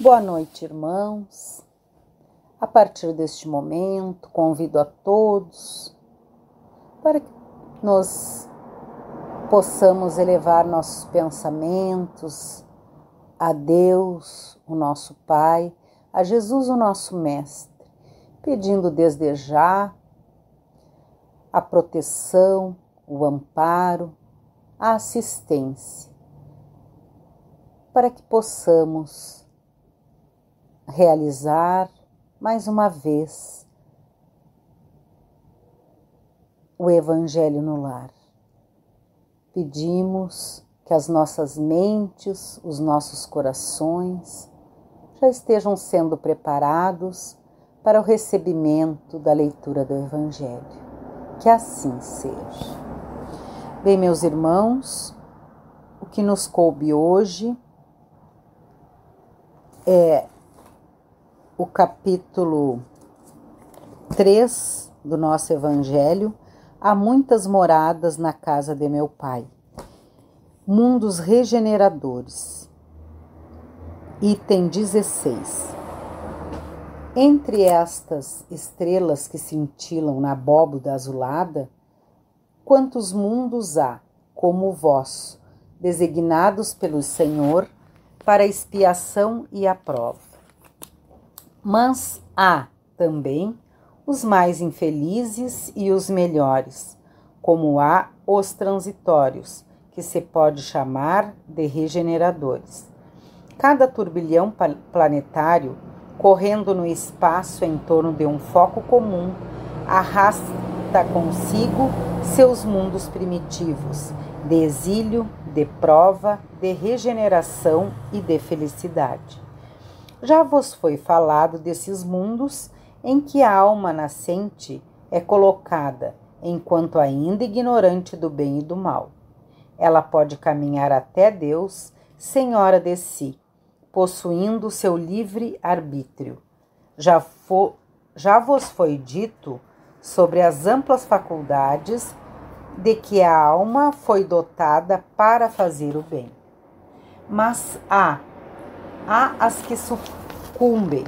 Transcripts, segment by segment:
Boa noite, irmãos. A partir deste momento, convido a todos para que nós possamos elevar nossos pensamentos a Deus, o nosso Pai, a Jesus, o nosso Mestre, pedindo desde já a proteção, o amparo, a assistência, para que possamos realizar mais uma vez o Evangelho no lar. Pedimos que as nossas mentes, os nossos corações já estejam sendo preparados para o recebimento da leitura do Evangelho. Que assim seja. Bem, meus irmãos, o que nos coube hoje é o capítulo 3 do nosso Evangelho, Há muitas moradas na casa de meu Pai. Mundos regeneradores. Item 16. Entre estas estrelas que cintilam na abóboda azulada, quantos mundos há, como o vosso, designados pelo Senhor para expiação e a prova? Mas há também os mais infelizes e os melhores, como há os transitórios, que se pode chamar de regeneradores. Cada turbilhão planetário, correndo no espaço em torno de um foco comum, arrasta consigo seus mundos primitivos, de exílio, de prova, de regeneração e de felicidade. Já vos foi falado desses mundos em que a alma nascente é colocada enquanto ainda ignorante do bem e do mal. Ela pode caminhar até Deus, senhora de si, possuindo seu livre arbítrio. Já, fo, já vos foi dito sobre as amplas faculdades de que a alma foi dotada para fazer o bem. Mas há, há as que sucumbem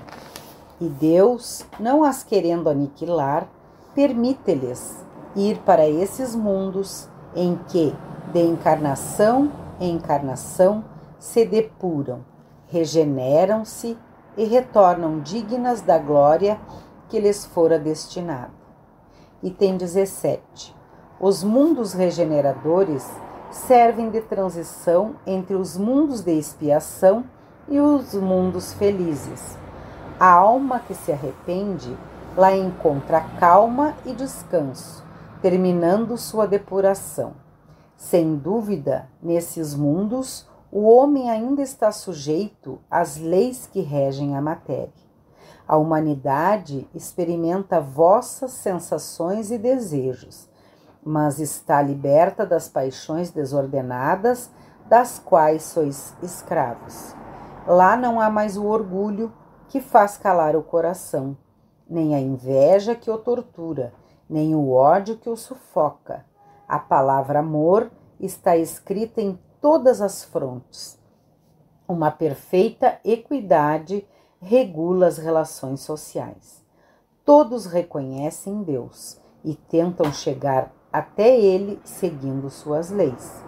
e Deus, não as querendo aniquilar, permite-lhes ir para esses mundos em que, de encarnação em encarnação, se depuram, regeneram-se e retornam dignas da glória que lhes fora destinada. Item 17. Os mundos regeneradores servem de transição entre os mundos de expiação e os mundos felizes a alma que se arrepende lá encontra calma e descanso, terminando sua depuração. Sem dúvida, nesses mundos, o homem ainda está sujeito às leis que regem a matéria. A humanidade experimenta vossas sensações e desejos, mas está liberta das paixões desordenadas das quais sois escravos. Lá não há mais o orgulho, que faz calar o coração, nem a inveja que o tortura, nem o ódio que o sufoca. A palavra amor está escrita em todas as frontes. Uma perfeita equidade regula as relações sociais. Todos reconhecem Deus e tentam chegar até Ele seguindo suas leis.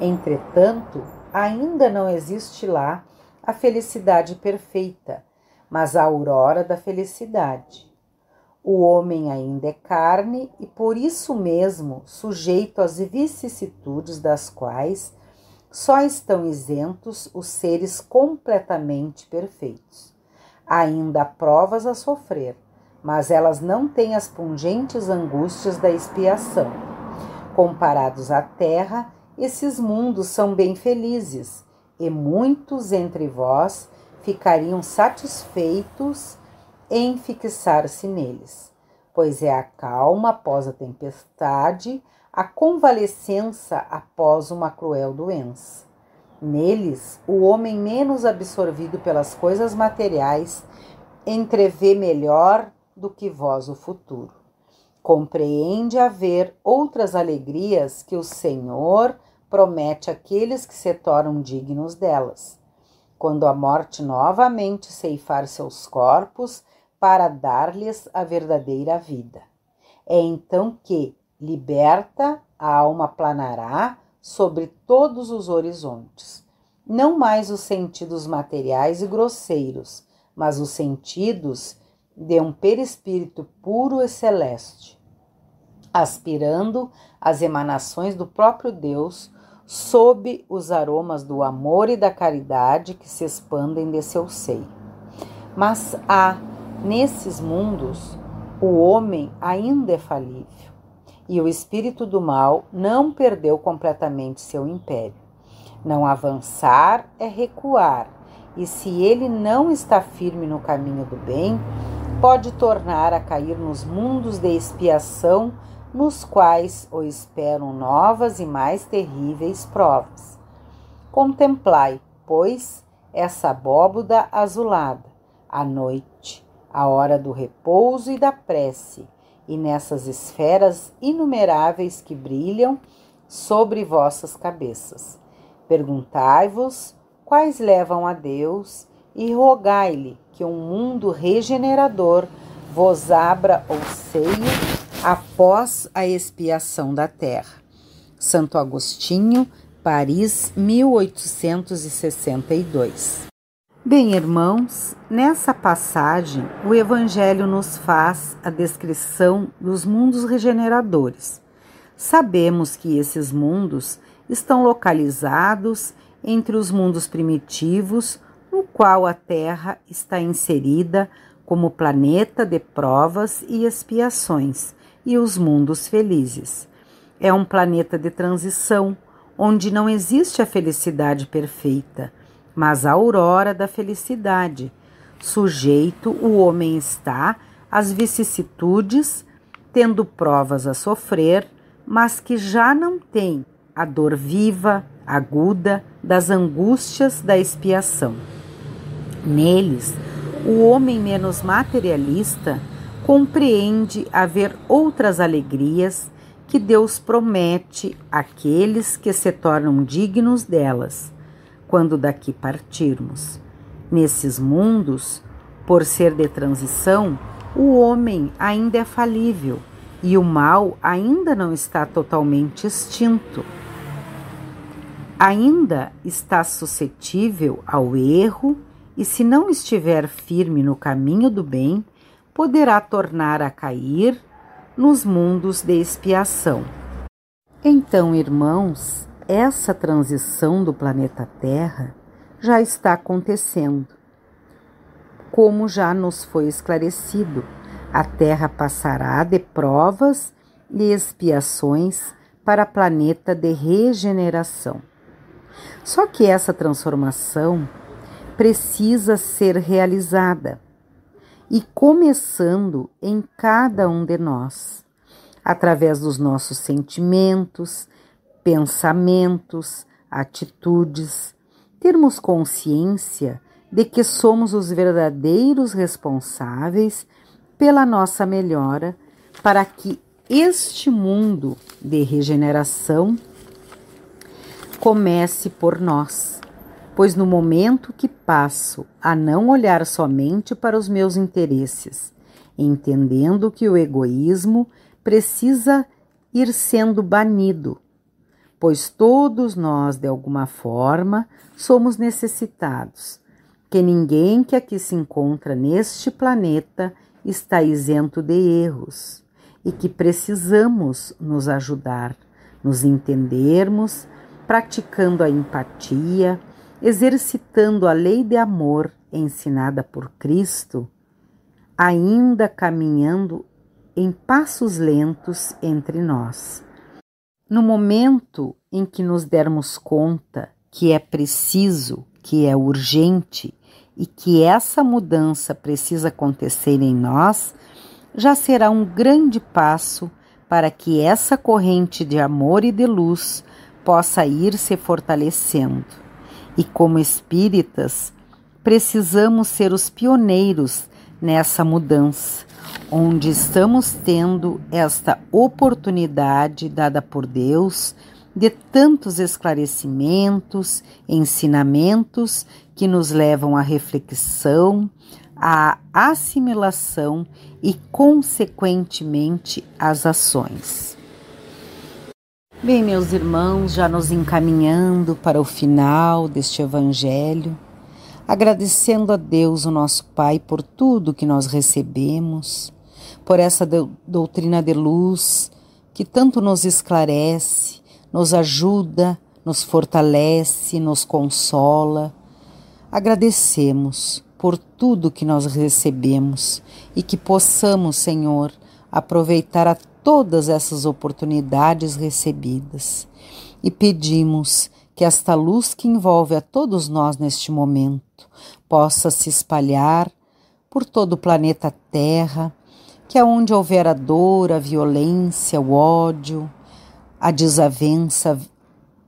Entretanto, ainda não existe lá a felicidade perfeita mas a aurora da felicidade. O homem ainda é carne e por isso mesmo sujeito às vicissitudes das quais só estão isentos os seres completamente perfeitos. Ainda há provas a sofrer, mas elas não têm as pungentes angústias da expiação. Comparados à terra, esses mundos são bem felizes, e muitos entre vós ficariam satisfeitos em fixar-se neles, pois é a calma após a tempestade, a convalescença após uma cruel doença. Neles, o homem menos absorvido pelas coisas materiais entrevê melhor do que vós o futuro. Compreende haver outras alegrias que o Senhor promete àqueles que se tornam dignos delas quando a morte novamente ceifar seus corpos para dar-lhes a verdadeira vida. É então que, liberta, a alma planará sobre todos os horizontes. Não mais os sentidos materiais e grosseiros, mas os sentidos de um perispírito puro e celeste, aspirando as emanações do próprio Deus sob os aromas do amor e da caridade que se expandem de seu seio. Mas há, nesses mundos, o homem ainda é falível e o espírito do mal não perdeu completamente seu império. Não avançar é recuar, e se ele não está firme no caminho do bem, pode tornar a cair nos mundos de expiação nos quais o esperam novas e mais terríveis provas. Contemplai, pois, essa abóboda azulada, à noite, a hora do repouso e da prece, e nessas esferas inumeráveis que brilham sobre vossas cabeças. Perguntai-vos quais levam a Deus e rogai-lhe que um mundo regenerador vos abra o seio após a expiação da terra. Santo Agostinho, Paris, 1862. Bem, irmãos, nessa passagem o Evangelho nos faz a descrição dos mundos regeneradores. Sabemos que esses mundos estão localizados entre os mundos primitivos, no qual a Terra está inserida como planeta de provas e expiações, e os mundos felizes. É um planeta de transição, onde não existe a felicidade perfeita, mas a aurora da felicidade. Sujeito o homem está às vicissitudes, tendo provas a sofrer, mas que já não tem a dor viva, aguda das angústias da expiação. Neles, o homem menos materialista compreende haver outras alegrias que Deus promete àqueles que se tornam dignos delas, quando daqui partirmos. Nesses mundos, por ser de transição, o homem ainda é falível e o mal ainda não está totalmente extinto. Ainda está suscetível ao erro e, se não estiver firme no caminho do bem, poderá tornar a cair nos mundos de expiação. Então, irmãos, essa transição do planeta Terra já está acontecendo. Como já nos foi esclarecido, a Terra passará de provas e expiações para planeta de regeneração. Só que essa transformação precisa ser realizada e começando em cada um de nós, através dos nossos sentimentos, pensamentos, atitudes, termos consciência de que somos os verdadeiros responsáveis pela nossa melhora para que este mundo de regeneração comece por nós pois no momento que passo a não olhar somente para os meus interesses, entendendo que o egoísmo precisa ir sendo banido, pois todos nós, de alguma forma, somos necessitados, que ninguém que aqui se encontra neste planeta está isento de erros e que precisamos nos ajudar, nos entendermos, praticando a empatia exercitando a lei de amor ensinada por Cristo, ainda caminhando em passos lentos entre nós. No momento em que nos dermos conta que é preciso, que é urgente e que essa mudança precisa acontecer em nós, já será um grande passo para que essa corrente de amor e de luz possa ir se fortalecendo. E como espíritas, precisamos ser os pioneiros nessa mudança, onde estamos tendo esta oportunidade dada por Deus de tantos esclarecimentos, ensinamentos que nos levam à reflexão, à assimilação e, consequentemente, às ações. Bem, meus irmãos, já nos encaminhando para o final deste Evangelho, agradecendo a Deus, o nosso Pai, por tudo que nós recebemos, por essa doutrina de luz que tanto nos esclarece, nos ajuda, nos fortalece, nos consola. Agradecemos por tudo que nós recebemos e que possamos, Senhor, aproveitar a todas essas oportunidades recebidas. E pedimos que esta luz que envolve a todos nós neste momento possa se espalhar por todo o planeta Terra, que aonde houver a dor, a violência, o ódio, a desavença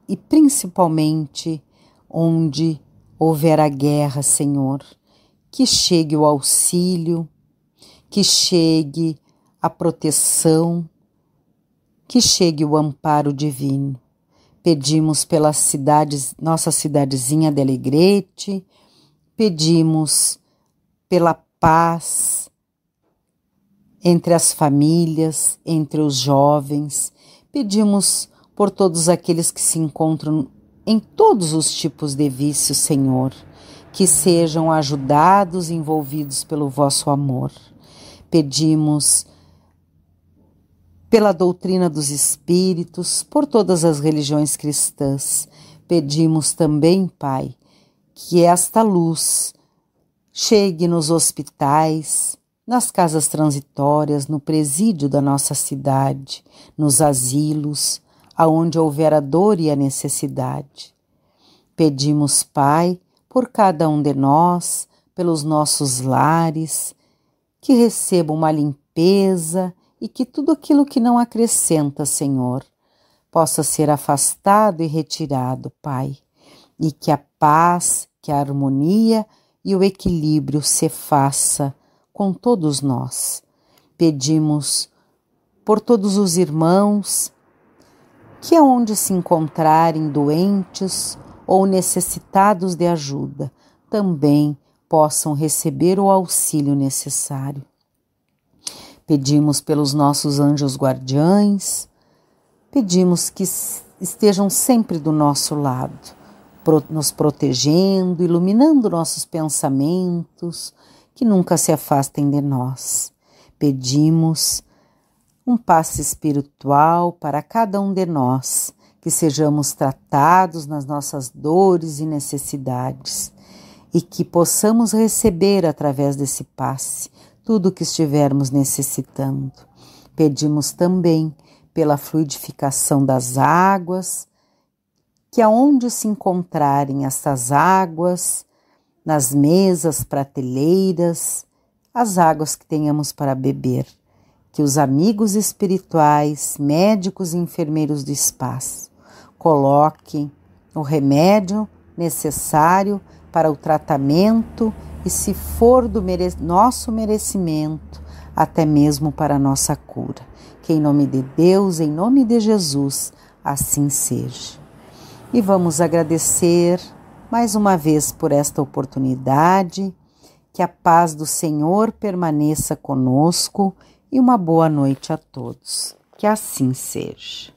e principalmente onde houver a guerra, Senhor, que chegue o auxílio, que chegue a proteção, que chegue o amparo divino. Pedimos pela cidade, nossa cidadezinha de Alegrete, pedimos pela paz entre as famílias, entre os jovens, pedimos por todos aqueles que se encontram em todos os tipos de vícios, Senhor, que sejam ajudados, envolvidos pelo vosso amor. Pedimos pela doutrina dos espíritos, por todas as religiões cristãs. Pedimos também, Pai, que esta luz chegue nos hospitais, nas casas transitórias, no presídio da nossa cidade, nos asilos, aonde houver a dor e a necessidade. Pedimos, Pai, por cada um de nós, pelos nossos lares, que receba uma limpeza e que tudo aquilo que não acrescenta, Senhor, possa ser afastado e retirado, Pai, e que a paz, que a harmonia e o equilíbrio se faça com todos nós. Pedimos por todos os irmãos que aonde se encontrarem doentes ou necessitados de ajuda, também possam receber o auxílio necessário. Pedimos pelos nossos anjos guardiães, pedimos que estejam sempre do nosso lado, nos protegendo, iluminando nossos pensamentos, que nunca se afastem de nós. Pedimos um passe espiritual para cada um de nós, que sejamos tratados nas nossas dores e necessidades e que possamos receber através desse passe tudo o que estivermos necessitando. Pedimos também pela fluidificação das águas, que aonde se encontrarem essas águas, nas mesas, prateleiras, as águas que tenhamos para beber, que os amigos espirituais, médicos e enfermeiros do espaço coloquem o remédio necessário para o tratamento e, se for do mere nosso merecimento, até mesmo para nossa cura. Que em nome de Deus, em nome de Jesus, assim seja. E vamos agradecer mais uma vez por esta oportunidade. Que a paz do Senhor permaneça conosco e uma boa noite a todos. Que assim seja.